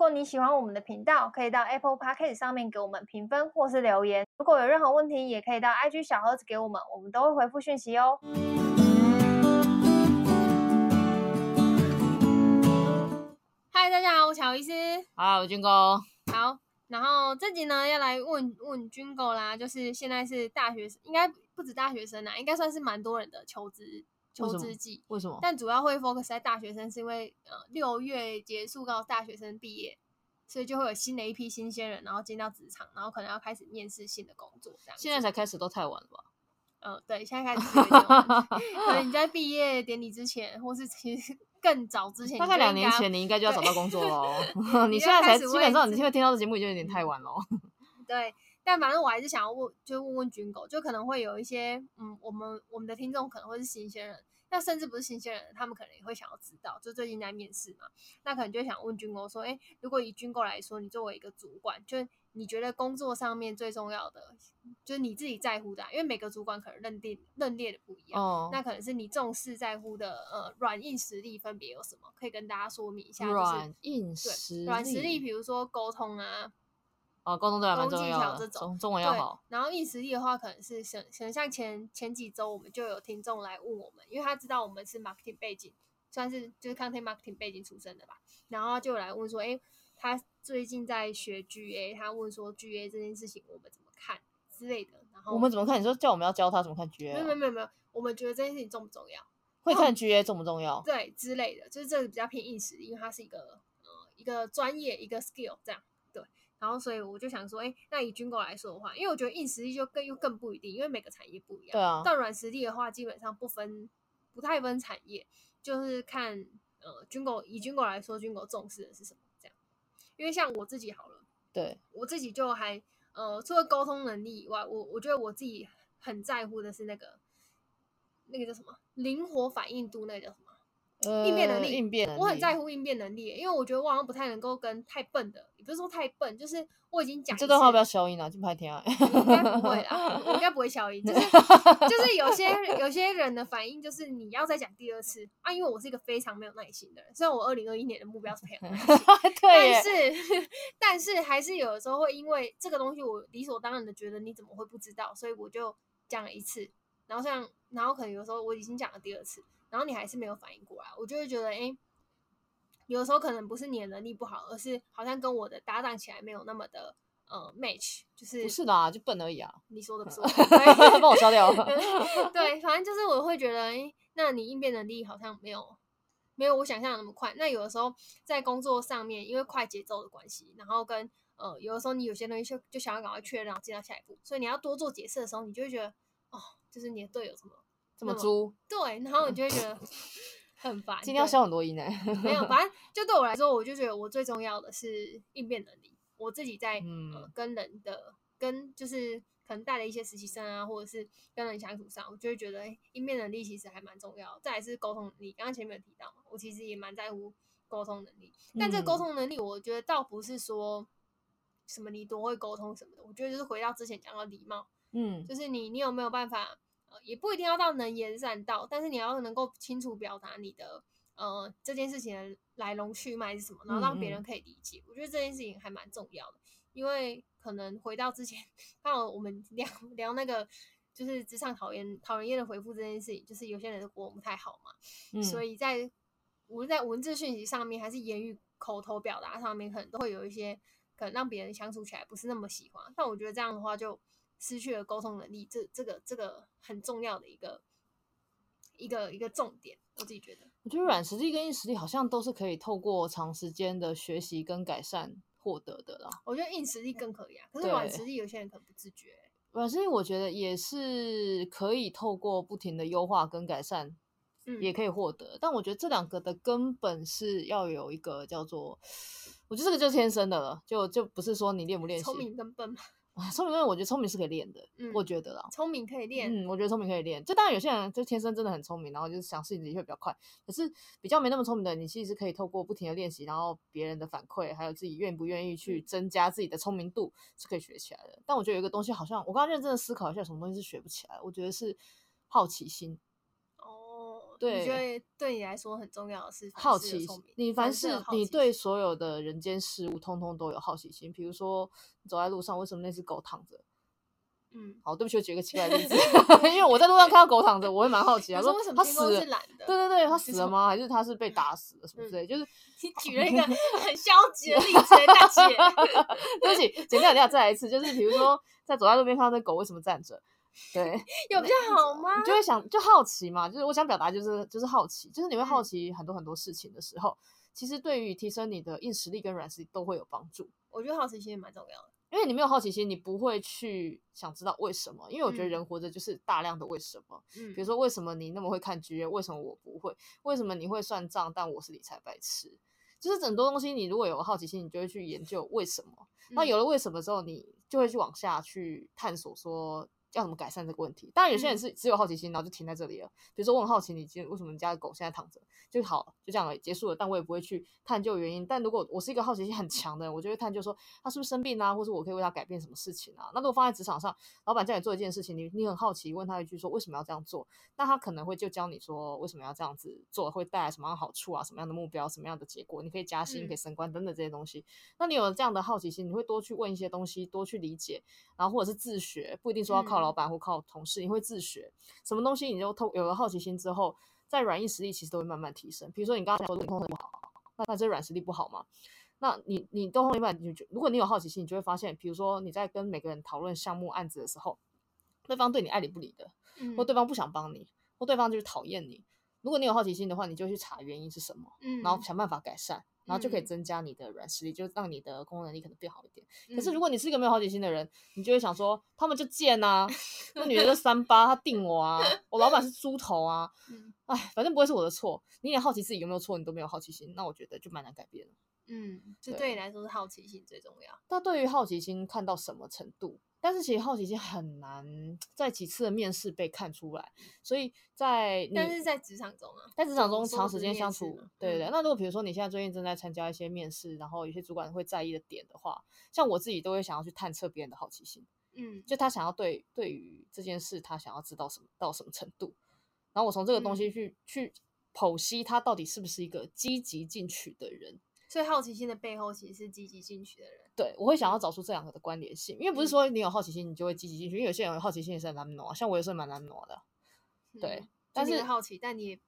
果你喜欢我们的频道，可以到 Apple Podcast 上面给我们评分或是留言。如果有任何问题，也可以到 IG 小盒子给我们，我们都会回复讯息哦。嗨，大家好，我是乔医师。好，我军哥。好，然后这集呢要来问问军哥啦，就是现在是大学生，应该不止大学生啦，应该算是蛮多人的求职。求职季为什么？但主要会 focus 在大学生，是因为呃六月结束，到大学生毕业，所以就会有新的一批新鲜人，然后进到职场，然后可能要开始面试新的工作。这样现在才开始都太晚了吧？嗯、呃，对，现在开始 有点晚。可能你在毕业典礼之前，或是其实更早之前，大概两年前，你应该就要找到工作了。你现在才基本上，你现在听到这节目已经有点太晚了。对，但反正我还是想要问，就问问军狗，就可能会有一些嗯，我们我们的听众可能会是新鲜人。那甚至不是新鲜人，他们可能也会想要知道，就最近在面试嘛，那可能就想问军哥说，诶，如果以军哥来说，你作为一个主管，就你觉得工作上面最重要的，就是你自己在乎的，因为每个主管可能认定认列的不一样，哦，那可能是你重视在乎的，呃，软硬实力分别有什么，可以跟大家说明一下，就是软硬实力，软实力，比如说沟通啊。哦，沟通对蛮重要的，中中文要好。然后硬实力的话，可能是像像像前前几周，我们就有听众来问我们，因为他知道我们是 marketing 背景，算是就是 content marketing 背景出身的吧。然后就来问说，哎，他最近在学 GA，他问说 GA 这件事情我们怎么看之类的。然后我们怎么看？你说叫我们要教他怎么看 GA？没有没有没有没有，我们觉得这件事情重不重要？会看 GA 重不重要？对，之类的，就是这个比较偏硬实力，因为它是一个呃一个专业一个 skill 这样。然后，所以我就想说，哎，那以军狗来说的话，因为我觉得硬实力就更又更不一定，因为每个产业不一样。对啊。但软实力的话，基本上不分，不太分产业，就是看呃军狗以军狗来说，军狗重视的是什么？这样。因为像我自己好了，对我自己就还呃除了沟通能力以外，我我觉得我自己很在乎的是那个那个叫什么灵活反应度，那个叫什么？呃、应变能力，应变能力，我很在乎应变能力，因为我觉得我好像不太能够跟太笨的，也不是说太笨，就是我已经讲。这段话不要消音了，就拍天啊。应该不会啦，我应该不会消音，就是 就是有些有些人的反应就是你要再讲第二次啊，因为我是一个非常没有耐心的人，虽然我二零二一年的目标是培养耐心，对但是但是还是有的时候会因为这个东西我理所当然的觉得你怎么会不知道，所以我就讲了一次，然后像然后可能有时候我已经讲了第二次。然后你还是没有反应过来，我就会觉得，哎，有时候可能不是你的能力不好，而是好像跟我的搭档起来没有那么的呃 match，就是不是啦，就笨而已啊。你说的 不是，帮我消掉。对，反正就是我会觉得，哎，那你应变能力好像没有没有我想象的那么快。那有的时候在工作上面，因为快节奏的关系，然后跟呃有的时候你有些东西就就想要赶快确认，然后进到下一步，所以你要多做解释的时候，你就会觉得，哦，就是你的队友什么。这么猪？对，然后你就会觉得很烦。今天要消很多音呢？没有，反正就对我来说，我就觉得我最重要的是应变能力。我自己在、嗯呃、跟人的跟就是可能带了一些实习生啊，或者是跟人相处上，我就会觉得应变能力其实还蛮重要。再来是沟通能力，刚刚前面有提到嘛，我其实也蛮在乎沟通能力。但这沟通能力，我觉得倒不是说什么你多会沟通什么的，我觉得就是回到之前讲到礼貌，嗯，就是你你有没有办法？也不一定要到能言善道，但是你要能够清楚表达你的呃这件事情的来龙去脉是什么，然后让别人可以理解。嗯嗯。我觉得这件事情还蛮重要的，因为可能回到之前，刚好我们聊聊那个就是职场讨厌讨人厌的回复这件事情，就是有些人的国文不太好嘛，嗯、所以在无论在文字讯息上面，还是言语口头表达上面，可能都会有一些可能让别人相处起来不是那么喜欢。但我觉得这样的话就。失去了沟通能力，这这个这个很重要的一个一个一个重点，我自己觉得。我觉得软实力跟硬实力好像都是可以透过长时间的学习跟改善获得的啦。我觉得硬实力更可以啊，可是软实力有些人可能不自觉。软实力我觉得也是可以透过不停的优化跟改善，嗯，也可以获得。但我觉得这两个的根本是要有一个叫做，我觉得这个就是天生的了，就就不是说你练不练习。聪明跟笨嘛。聪明，我觉得聪明是可以练的，嗯，我觉得啦，聪明可以练，嗯，我觉得聪明可以练。就当然有些人就天生真的很聪明，然后就是想事情的确比较快。可是比较没那么聪明的，你其实是可以透过不停的练习，然后别人的反馈，还有自己愿不愿意去增加自己的聪明度，是可以学起来的。但我觉得有一个东西，好像我刚刚认真的思考一下，什么东西是学不起来？我觉得是好奇心。哦，对，你觉得对你来说很重要的是好奇心。你凡事你对所有的人间事物，通通都有好奇心。比如说，你走在路上，为什么那只狗躺着？嗯，好，对不起，我举个奇怪的例子，因为我在路上看到狗躺着，我会蛮好奇啊，说为什么它死了？是懒的？对对对，它死了吗？还是它是被打死了？什么之类？就是你举了一个 很消极的例子，大姐。对不起，剪掉，剪掉，再来一次。就是比如说，在走在路边看到那狗为什么站着？对，有比较好吗？你就会想，就好奇嘛。就是我想表达，就是就是好奇，就是你会好奇很多很多事情的时候，其实对于提升你的硬实力跟软实力都会有帮助。我觉得好奇心也蛮重要的。因为你没有好奇心，你不会去想知道为什么。因为我觉得人活着就是大量的为什么。嗯，比如说为什么你那么会看剧，为什么我不会？为什么你会算账，但我是理财白痴？就是很多东西，你如果有好奇心，你就会去研究为什么。那有了为什么之后，你就会去往下去探索说。要怎么改善这个问题？当然，有些人是只有好奇心，然后就停在这里了。嗯、比如说，我很好奇你今天为什么你家的狗现在躺着，就好，就这样结束了。但我也不会去探究原因。但如果我是一个好奇心很强的人，我就会探究说他是不是生病啊，或者我可以为他改变什么事情啊。那如果放在职场上，老板叫你做一件事情，你你很好奇，问他一句说为什么要这样做？那他可能会就教你说为什么要这样子做，会带来什么样的好处啊，什么样的目标，什么样的结果？你可以加薪，可以升官等等这些东西。嗯、那你有了这样的好奇心，你会多去问一些东西，多去理解，然后或者是自学，不一定说要靠老板或靠同。事，你会自学什么东西，你就透有了好奇心之后，在软硬实力其实都会慢慢提升。比如说，你刚刚说运动很不好，那那这软实力不好吗？那你你都后面你就如果你有好奇心，你就会发现，比如说你在跟每个人讨论项目案子的时候，对方对你爱理不理的，或对方不想帮你，或对方就是讨厌你。如果你有好奇心的话，你就去查原因是什么，嗯，然后想办法改善。然后就可以增加你的软实力，嗯、就让你的工作能力可能变好一点。嗯、可是如果你是一个没有好奇心的人，你就会想说，他们就贱呐、啊，那女的就三八，他定我啊，我老板是猪头啊，哎、嗯，反正不会是我的错。你连好奇自己有没有错，你都没有好奇心，那我觉得就蛮难改变的。嗯，就对你来说是好奇心最重要。那对于好奇心看到什么程度？但是其实好奇心很难在几次的面试被看出来，所以在但是在职场中啊，在职场中长时间相处，对对对。那如果比如说你现在最近正在参加一些面试，然后有些主管会在意的点的话，像我自己都会想要去探测别人的好奇心，嗯，就他想要对对于这件事他想要知道什么到什么程度，然后我从这个东西去、嗯、去剖析他到底是不是一个积极进取的人。所以好奇心的背后其实是积极进取的人。对，我会想要找出这两个的关联性，因为不是说你有好奇心你就会积极进取，因为有些人有好奇心也是很难挪，像我也是蛮难挪的。对，但是好奇，但你也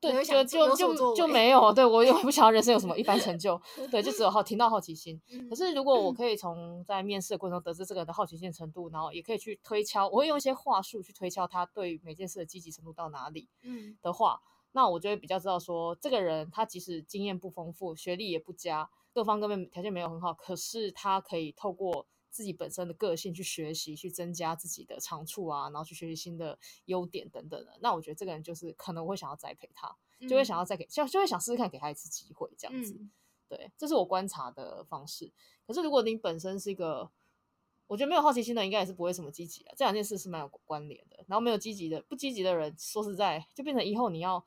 对，就就就就没有，对我也不想要人生有什么一番成就，对，就只有好听到好奇心。可是如果我可以从在面试的过程中得知这个人的好奇心程度，然后也可以去推敲，我会用一些话术去推敲他对每件事的积极程度到哪里，嗯的话。那我就会比较知道说，这个人他即使经验不丰富，学历也不佳，各方各面条件没有很好，可是他可以透过自己本身的个性去学习，去增加自己的长处啊，然后去学习新的优点等等的。那我觉得这个人就是可能我会想要栽培他，就会想要再给，就就会想试试看给他一次机会这样子。嗯、对，这是我观察的方式。可是如果你本身是一个，我觉得没有好奇心的，应该也是不会什么积极的。这两件事是蛮有关联的。然后没有积极的，不积极的人，说实在，就变成以后你要。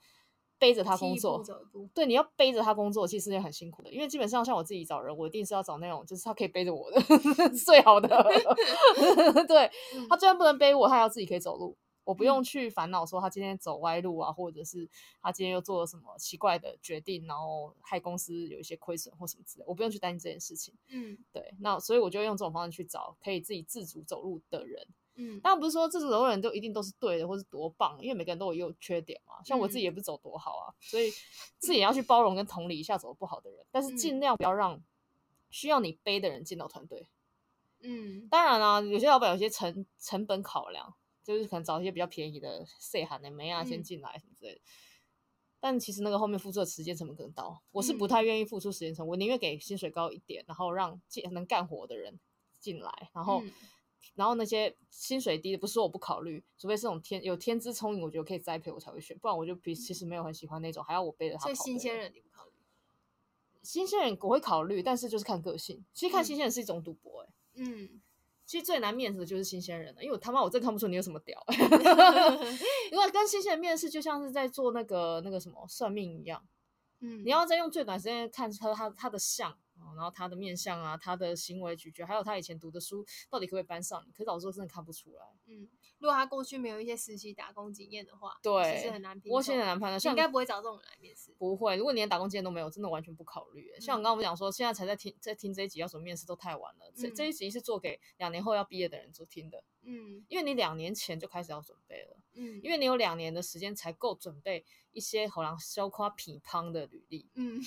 背着他工作，对，你要背着他工作，其实也很辛苦的。因为基本上像我自己找人，我一定是要找那种就是他可以背着我的 最好的。对，他虽然不能背我，他要自己可以走路，我不用去烦恼说他今天走歪路啊，或者是他今天又做了什么奇怪的决定，然后害公司有一些亏损或什么之类，我不用去担心这件事情。嗯，对，那所以我就用这种方式去找可以自己自主走路的人。嗯，当然不是说这种人都一定都是对的，或是多棒，因为每个人都有优缺点嘛。像我自己也不是走多好啊，嗯、所以自己也要去包容跟同理一下走不好的人，但是尽量不要让需要你背的人进到团队。嗯，当然啦、啊，有些老板有些成成本考量，就是可能找一些比较便宜的细汉的妹啊先进来什么之类的。嗯、但其实那个后面付出的时间成本更高，我是不太愿意付出时间成本，我宁愿给薪水高一点，然后让进能干活的人进来，然后。嗯然后那些薪水低的，不是说我不考虑，除非是这种天有天资聪颖，我觉得可以栽培我才会选，不然我就比其实没有很喜欢那种还要我背着他跑。所以新鲜人你不考虑？新鲜人我会考虑，但是就是看个性。其实看新鲜人是一种赌博、欸，哎，嗯，其实最难面试的就是新鲜人了，因为我他妈我真看不出你有什么屌，因为跟新鲜人面试就像是在做那个那个什么算命一样，嗯，你要再用最短时间看出他他的相。然后他的面相啊，他的行为举止，还有他以前读的书，到底可不可以搬上你？可是老师说，真的看不出来。嗯，如果他过去没有一些实习打工经验的话，对，其实很难评。我现在很难判断，应该不会找这种人来面试。不会，如果你连打工经验都没有，真的完全不考虑。嗯、像我刚刚我们讲说，现在才在听，在听这一集要什么面试都太晚了。这、嗯、这一集是做给两年后要毕业的人做听的。嗯，因为你两年前就开始要准备了。嗯，因为你有两年的时间才够准备一些好像羞夸皮胖的履历。嗯，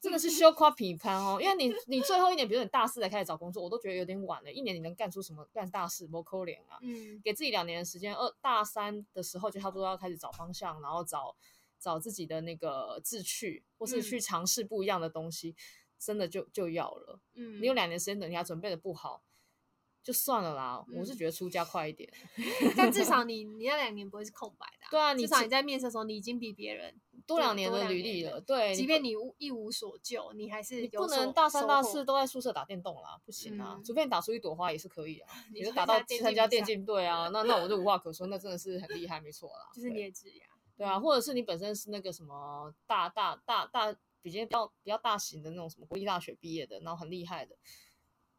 真的是羞夸皮胖哦，因为你你最后一年，比如你大四才开始找工作，我都觉得有点晚了。一年你能干出什么干大事？不扣脸啊。嗯，给自己两年的时间，二大三的时候就差不多要开始找方向，然后找找自己的那个志趣，或是去尝试不一样的东西，嗯、真的就就要了。嗯，你有两年时间等，你还准备的不好。就算了啦，嗯、我是觉得出家快一点，但至少 你你那两年不会是空白的、啊。对啊，你至少你在面试的时候，你已经比别人多两年的履历了。对，即便你无一无所就，你还是有不能大三大四都在宿舍打电动啦，不行啊！嗯、除非你打出一朵花也是可以啊，你就打到参加电竞队啊，那那我就无话可说，那真的是很厉害，没错啦。就是你也职业对啊，或者是你本身是那个什么大大大大比较比较比较大型的那种什么国立大学毕业的，然后很厉害的。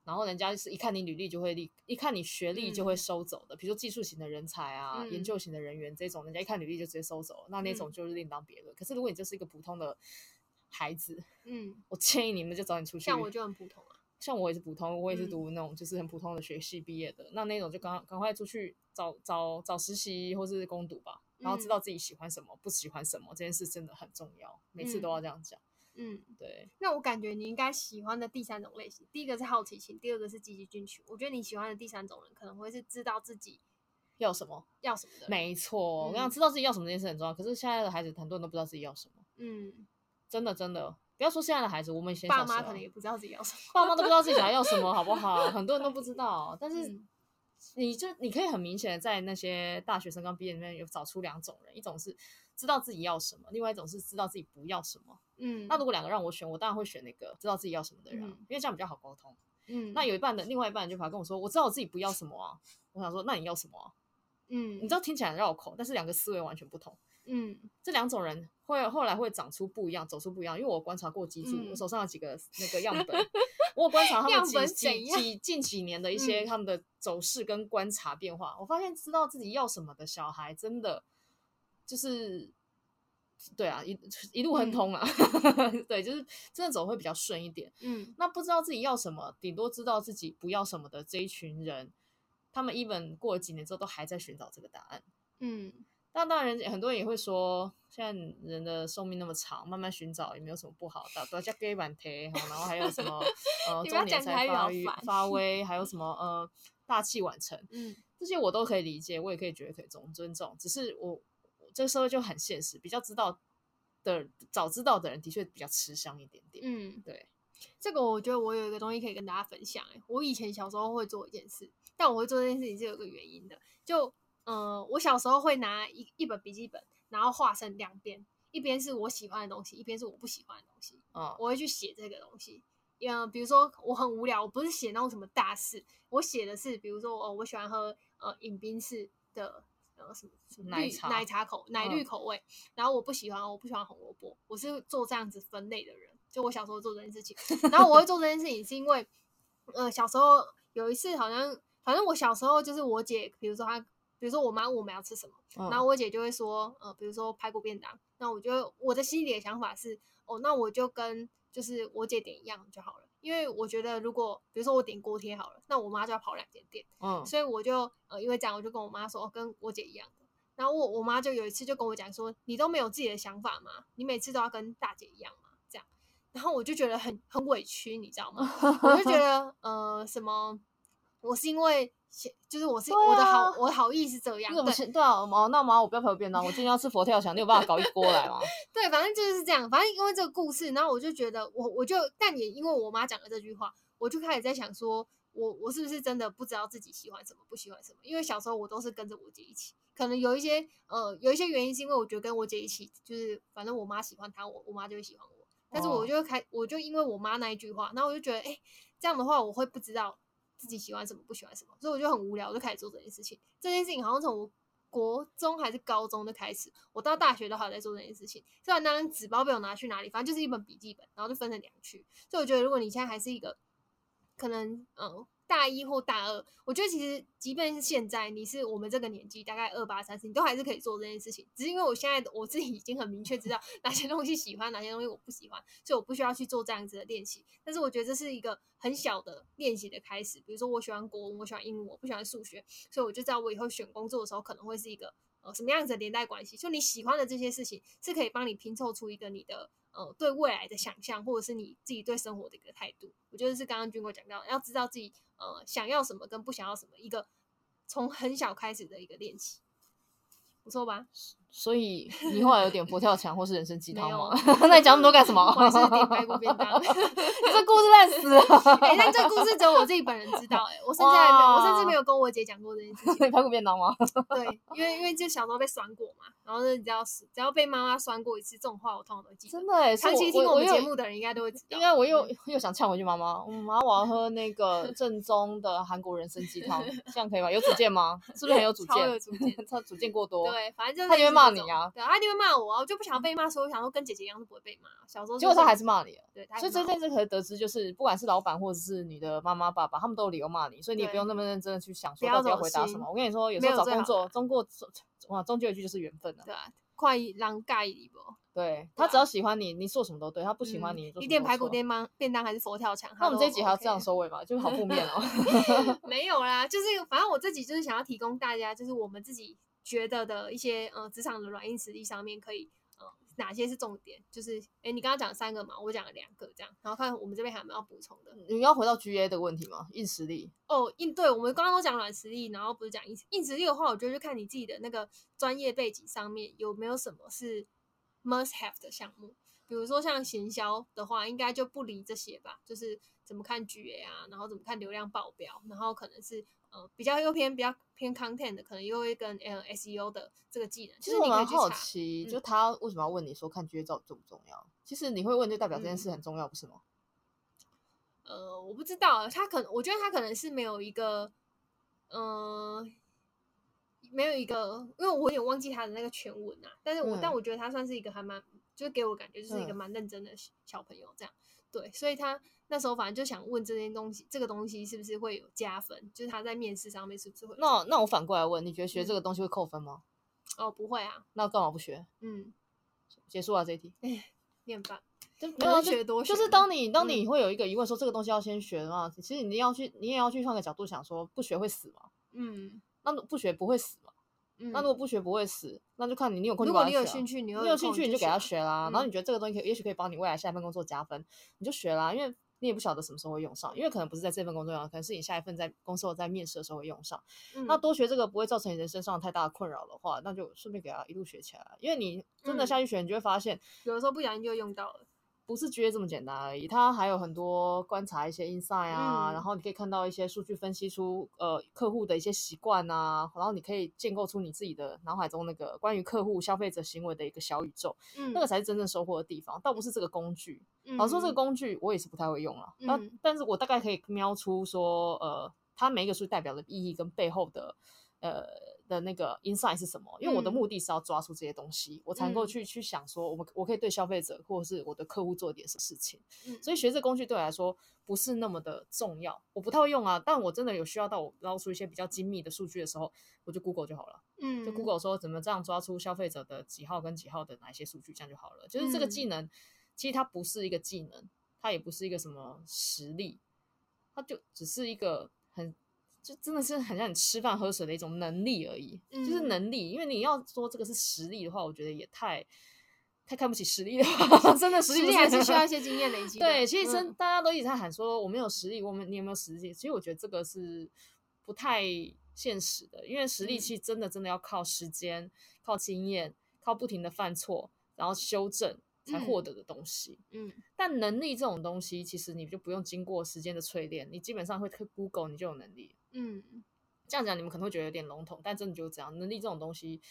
然后人家是一看你履历就会立，一看你学历就会收走的。嗯、比如说技术型的人才啊，嗯、研究型的人员这种，人家一看履历就直接收走，那那种就是另当别论。嗯、可是如果你就是一个普通的孩子，嗯，我建议你们就早点出去。像我就很普通啊，像我也是普通，我也是读那种就是很普通的学系毕业的。嗯、那那种就赶赶快出去找找找实习或是攻读吧，然后知道自己喜欢什么，不喜欢什么，这件事真的很重要，每次都要这样讲。嗯嗯，对。那我感觉你应该喜欢的第三种类型，第一个是好奇心，第二个是积极进取。我觉得你喜欢的第三种人，可能会是知道自己要什么，要什么的。没错，我想，知道自己要什么这件事很重要。可是现在的孩子很多人都不知道自己要什么。嗯，真的真的，不要说现在的孩子，我们以前爸妈可能也不知道自己要什么，爸妈都不知道自己想 要什么，好不好？很多人都不知道。但是你就你可以很明显的在那些大学生刚毕业里面有找出两种人，一种是知道自己要什么，另外一种是知道自己不要什么。嗯，那如果两个让我选，我当然会选那个知道自己要什么的人，嗯、因为这样比较好沟通。嗯，那有一半的另外一半就跑来跟我说，我知道我自己不要什么啊。我想说，那你要什么啊？嗯，你知道听起来很绕口，但是两个思维完全不同。嗯，这两种人会后来会长出不一样，走出不一样。因为我观察过几组，嗯、我手上有几个那个样本，我有观察他们 几几几近几年的一些他们的走势跟观察变化，嗯、我发现知道自己要什么的小孩，真的就是。对啊，一一路亨通啊，嗯、对，就是真的走会比较顺一点。嗯，那不知道自己要什么，顶多知道自己不要什么的这一群人，他们 even 过了几年之后都还在寻找这个答案。嗯，但当然很多人也会说，现在人的寿命那么长，慢慢寻找也没有什么不好的。多加给板贴，然后还有什么呃 中年才发育发威，还有什么呃大器晚成，嗯，这些我都可以理解，我也可以觉得可以尊尊重，只是我。这个社会就很现实，比较知道的早知道的人的确比较吃香一点点。嗯，对，这个我觉得我有一个东西可以跟大家分享。哎，我以前小时候会做一件事，但我会做这件事情是有一个原因的。就嗯、呃，我小时候会拿一一本笔记本，然后画成两边，一边是我喜欢的东西，一边是我不喜欢的东西。哦，我会去写这个东西。嗯，比如说我很无聊，我不是写那种什么大事，我写的是，比如说哦，我喜欢喝呃饮冰式的。什么什么奶茶奶茶口奶绿口味，嗯、然后我不喜欢，我不喜欢红萝卜，我是做这样子分类的人。就我小时候做这件事情，然后我会做这件事情是因为，呃，小时候有一次好像，反正我小时候就是我姐，比如说她，比如说我妈问我们要吃什么，嗯、然后我姐就会说，呃，比如说排骨便当，那我就我的心里的想法是，哦，那我就跟就是我姐点一样就好了。因为我觉得，如果比如说我点锅贴好了，那我妈就要跑两间店，嗯，所以我就呃，因为这样，我就跟我妈说，哦，跟我姐一样的。然后我我妈就有一次就跟我讲说，你都没有自己的想法吗？你每次都要跟大姐一样吗？这样，然后我就觉得很很委屈，你知道吗？我就觉得呃，什么，我是因为。就是我是、啊、我的好，我的好意是这样。对，对啊，毛那毛我不要陪我便当，我今天要吃佛跳墙，你有办法搞一锅来吗？对，反正就是这样。反正因为这个故事，然后我就觉得我我就，但也因为我妈讲了这句话，我就开始在想说，我我是不是真的不知道自己喜欢什么，不喜欢什么？因为小时候我都是跟着我姐一起，可能有一些呃有一些原因是因为我觉得跟我姐一起，就是反正我妈喜欢她，我我妈就会喜欢我。但是我就开，我就因为我妈那一句话，然后我就觉得，哎、欸，这样的话我会不知道。自己喜欢什么，不喜欢什么，所以我就很无聊，我就开始做这件事情。这件事情好像从我国中还是高中的开始，我到大学都还在做这件事情。虽然那张纸包被我拿去哪里，反正就是一本笔记本，然后就分成两区。所以我觉得，如果你现在还是一个可能，嗯。大一或大二，我觉得其实即便是现在，你是我们这个年纪，大概二八三十，你都还是可以做这件事情。只是因为我现在我自己已经很明确知道哪些东西喜欢，哪些东西我不喜欢，所以我不需要去做这样子的练习。但是我觉得这是一个很小的练习的开始。比如说我喜欢国文，我喜欢英文，我不喜欢数学，所以我就知道我以后选工作的时候可能会是一个呃什么样子的连带关系。就你喜欢的这些事情，是可以帮你拼凑出一个你的。呃，对未来的想象，或者是你自己对生活的一个态度，我觉得是刚刚军哥讲到，要知道自己呃想要什么跟不想要什么，一个从很小开始的一个练习，不错吧？所以 你后来有点佛跳墙或是人参鸡汤吗？那你讲那么多干什么？我还是点排骨便当。你这故事烂死了！哎、欸，但这个故事只有我自己本人知道、欸。哎，我甚至还没有，我甚至没有跟我姐讲过这件事情。排骨便当吗？对，因为因为就小时候被酸过嘛，然后就只要只要被妈妈酸过一次，这种话我通常都记得。真的哎，长期听我们节目的人应该都会知道。应该我又又想呛回去妈妈，妈，我要喝那个正宗的韩国人参鸡汤，这样可以吗？有主见吗？是不是很有主见？有主见，他主见过多。对，反正就是他就会骂你啊。对啊。因为骂我啊，我就不想被骂，所以我想说跟姐姐一样都不会被骂。小时候，结果他还是骂你了。对，所以这件事可以得知，就是不管是老板或者是你的妈妈爸爸，他们都有理由骂你，所以你也不用那么认真的去想说到底要回答什么。我跟你说，有时候找工作，中过哇，终究一句就是缘分了。对啊，快让盖一波。对，他只要喜欢你，你做什么都对；他不喜欢你，你点排骨便当便当还是佛跳墙？那我们这一集还要这样收尾吗？就是好负面哦。没有啦，就是反正我自己就是想要提供大家，就是我们自己觉得的一些呃职场的软硬实力上面可以呃。哪些是重点？就是，哎，你刚刚讲了三个嘛，我讲了两个，这样，然后看我们这边还有没有要补充的。你要回到 GA 的问题吗？硬实力？哦，硬对，我们刚刚都讲软实力，然后不是讲硬硬实力的话，我觉得就看你自己的那个专业背景上面有没有什么是 must have 的项目。比如说像行销的话，应该就不离这些吧，就是怎么看 GA 啊，然后怎么看流量报表，然后可能是。呃，比较又偏比较偏 content 的，可能又会跟呃 SEO 的这个技能。其实我蛮好奇，就他为什么要问你说看 GA 重不重要？其实你会问，就代表这件事很重要，不是吗？呃，我不知道，他可能我觉得他可能是没有一个，呃，没有一个，因为我有点忘记他的那个全文啊。但是我、嗯、但我觉得他算是一个还蛮，就是给我感觉就是一个蛮认真的小朋友这样。对，所以他。那时候反正就想问这件东西，这个东西是不是会有加分？就是他在面试上面是不是会？那那我反过来问，你觉得学这个东西会扣分吗？嗯、哦，不会啊。那干嘛不学？嗯，结束了这一题。哎，念吧。就没有学多学。就是当你当你会有一个疑问说这个东西要先学的话，嗯、其实你要去，你也要去换个角度想说，不学会死吗？嗯。那不学不会死吗？嗯。那如果不学不会死，那就看你你有空就把你有兴趣，你有，你有兴趣你就给他学啦。嗯、然后你觉得这个东西可以，也许可以帮你未来下一份工作加分，你就学啦，因为。你也不晓得什么时候会用上，因为可能不是在这份工作上，可能是你下一份在公司在面试的时候会用上。嗯、那多学这个不会造成你人生上太大的困扰的话，那就顺便给他一路学起来。因为你真的下去学，你就会发现，嗯、有的时候不小心就用到了。不是 GA 这么简单而已，它还有很多观察一些 insight 啊，嗯、然后你可以看到一些数据分析出呃客户的一些习惯啊，然后你可以建构出你自己的脑海中那个关于客户消费者行为的一个小宇宙，嗯，那个才是真正收获的地方，倒不是这个工具。嗯、老实说，这个工具我也是不太会用了，那、嗯、但是我大概可以瞄出说，呃，它每一个数据代表的意义跟背后的呃。的那个 insight 是什么？因为我的目的是要抓出这些东西，嗯、我才能够去去想说，我们我可以对消费者或者是我的客户做一点什么事情。嗯、所以学这工具对我来说不是那么的重要，我不太会用啊。但我真的有需要到我捞出一些比较精密的数据的时候，我就 Google 就好了。嗯，就 Google 说怎么这样抓出消费者的几号跟几号的哪一些数据，这样就好了。就是这个技能，嗯、其实它不是一个技能，它也不是一个什么实力，它就只是一个很。就真的是很像你吃饭喝水的一种能力而已，嗯、就是能力。因为你要说这个是实力的话，我觉得也太太看不起实力了。真的实力，还是需要一些经验累积。对，其实真、嗯、大家都一直在喊说我没有实力，我们你有没有实力？其实我觉得这个是不太现实的，因为实力其实真的真的要靠时间、靠经验、靠不停的犯错，然后修正。才获得的东西，嗯，但能力这种东西，其实你就不用经过时间的淬炼，你基本上会 Google，你就有能力，嗯，这样讲你们可能会觉得有点笼统，但真的就是这样，能力这种东西，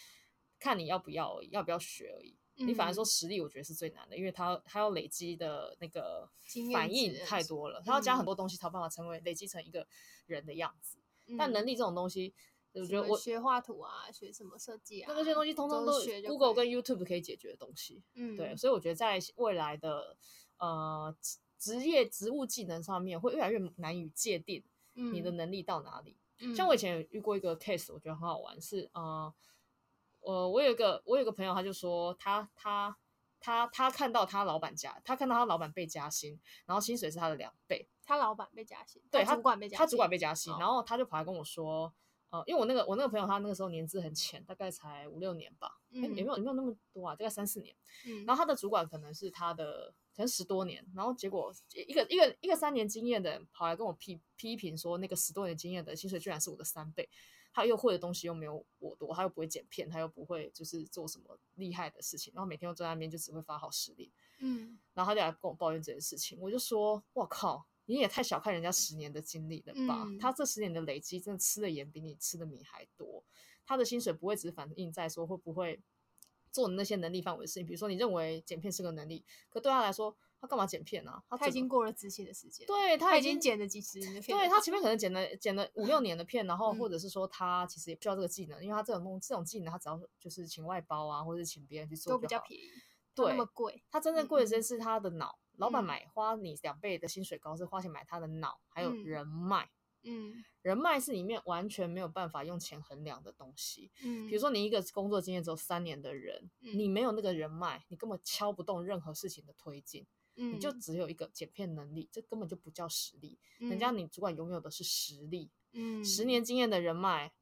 看你要不要而已，要不要学而已。嗯、你反而说实力，我觉得是最难的，因为它它要累积的那个反应太多了，它要加很多东西才有办法成为累积成一个人的样子。嗯、但能力这种东西，我觉得我学画图啊，学什么设计啊，那些东西通通都是 Google 跟 YouTube 可以解决的东西。嗯，对，所以我觉得在未来的呃职业职务技能上面，会越来越难以界定你的能力到哪里。嗯、像我以前有遇过一个 case，我觉得很好玩，是呃，我我有一个我有一个朋友，他就说他他他他看到他老板加，他看到他老板被加薪，然后薪水是他的两倍。他老板被加薪，对，他主管被加薪，他主管被加薪，然后他就跑来跟我说，呃，因为我那个我那个朋友他那个时候年资很浅，大概才五六年吧，嗯，也没有也没有那么多啊，大概三四年，嗯，然后他的主管可能是他的可能十多年，然后结果一个一个一个三年经验的人跑来跟我批批评说，那个十多年经验的薪水居然是我的三倍，他又会的东西又没有我多，他又不会剪片，他又不会就是做什么厉害的事情，然后每天都在那边就只会发号施令，嗯，然后他就来跟我抱怨这件事情，我就说，我靠。你也太小看人家十年的经历了吧？嗯、他这十年的累积，真的吃的盐比你吃的米还多。他的薪水不会只反映在说会不会做那些能力范围的事情。比如说，你认为剪片是个能力，可对他来说，他干嘛剪片呢、啊？他，他已经过了执行的时间，对他已经，剪了几十年的片。对他前面可能剪了剪了五六年的片，然后或者是说他其实也不需要这个技能，嗯、因为他这种东这种技能，他只要就是请外包啊，或者是请别人去做都比较便宜，对，那么贵。他真正贵的是他的脑。嗯老板买花你两倍的薪水高，是花钱买他的脑，还有人脉。嗯，人脉是里面完全没有办法用钱衡量的东西。嗯，比如说你一个工作经验只有三年的人，你没有那个人脉，你根本敲不动任何事情的推进。嗯，你就只有一个剪片能力，这根本就不叫实力。人家你主管拥有的是实力。嗯，十年经验的人脉，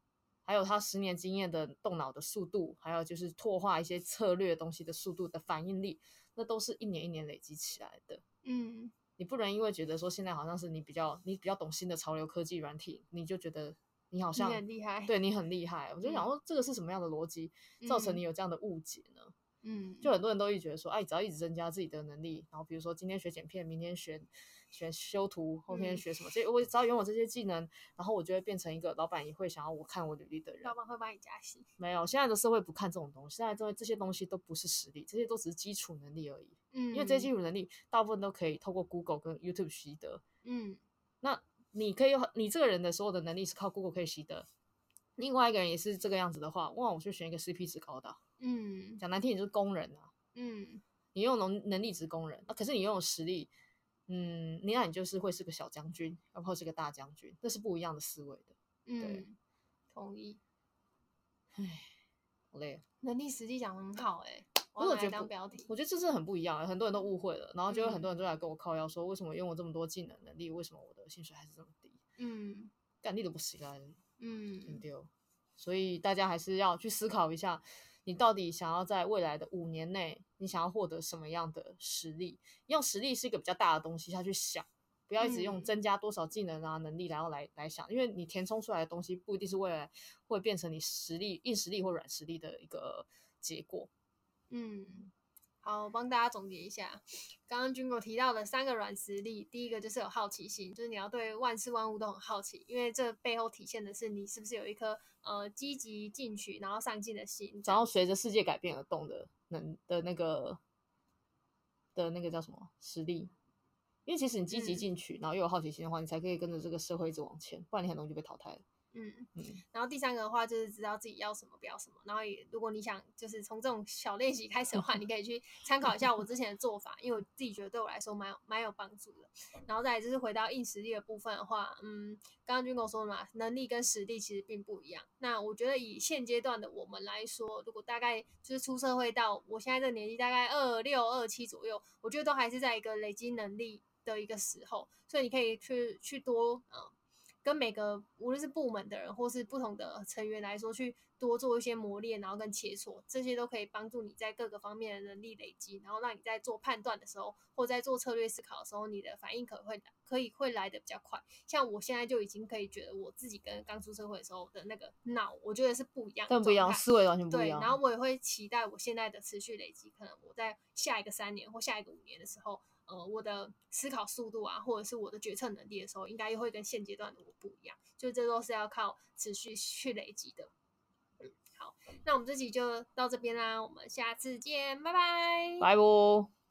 还有他十年经验的动脑的速度，还有就是拓化一些策略东西的速度的反应力。那都是一年一年累积起来的，嗯，你不能因为觉得说现在好像是你比较你比较懂新的潮流科技软体，你就觉得你好像你很厉害，对你很厉害。我就想说，这个是什么样的逻辑造成你有这样的误解呢？嗯，就很多人都一直觉得说，哎，只要一直增加自己的能力，然后比如说今天学剪片，明天学。学修图，后天学什么？这、嗯、我只要拥有这些技能，然后我就会变成一个老板也会想要我看我履历的人。老板会帮你加薪？没有，现在的社会不看这种东西。现在这这些东西都不是实力，这些都只是基础能力而已。嗯，因为这些基础能力大部分都可以透过 Google 跟 YouTube 习得。嗯，那你可以，你这个人的所有的能力是靠 Google 可以习得。另外一个人也是这个样子的话，哇，我就选一个 CP 值高的。嗯，讲难听点就是工人啊。嗯，你用能能力值工人啊，可是你拥有实力。嗯，你那你就是会是个小将军，然后是个大将军，那是不一样的思维的。嗯，对，同意。唉，好累。能力实际讲很好哎、欸，我觉得当标题，我觉得这是很不一样，很多人都误会了，然后就有很多人都来跟我靠腰说，为什么用了这么多技能能力，为什么我的薪水还是这么低？嗯，干力都不行啊。嗯，很丢。所以大家还是要去思考一下。你到底想要在未来的五年内，你想要获得什么样的实力？用实力是一个比较大的东西下去想，不要一直用增加多少技能啊、能力，然后来来想，因为你填充出来的东西不一定是未来会变成你实力、硬实力或软实力的一个结果。嗯。好，我帮大家总结一下，刚刚 Jingle 提到的三个软实力，第一个就是有好奇心，就是你要对万事万物都很好奇，因为这背后体现的是你是不是有一颗呃积极进取，然后上进的心，然后随着世界改变而动的能的那个的那个叫什么实力？因为其实你积极进取，嗯、然后又有好奇心的话，你才可以跟着这个社会一直往前，不然你很容易就被淘汰了。嗯嗯，然后第三个的话就是知道自己要什么不要什么，然后也如果你想就是从这种小练习开始的话，你可以去参考一下我之前的做法，因为我自己觉得对我来说蛮有蛮有帮助的。然后再来就是回到硬实力的部分的话，嗯，刚刚 Jingle 说的嘛，能力跟实力其实并不一样。那我觉得以现阶段的我们来说，如果大概就是出社会到我现在这个年纪，大概二六二七左右，我觉得都还是在一个累积能力的一个时候，所以你可以去去多嗯。跟每个无论是部门的人或是不同的成员来说，去多做一些磨练，然后跟切磋，这些都可以帮助你在各个方面的能力累积，然后让你在做判断的时候，或在做策略思考的时候，你的反应可能会可以会来得比较快。像我现在就已经可以觉得我自己跟刚出社会的时候的那个脑，我觉得是不一样，更不一样，思维完全不一样。对，然后我也会期待我现在的持续累积，可能我在下一个三年或下一个五年的时候。呃，我的思考速度啊，或者是我的决策能力的时候，应该又会跟现阶段的我不一样。就这都是要靠持续去累积的。嗯，好，那我们这集就到这边啦，我们下次见，拜拜，拜拜。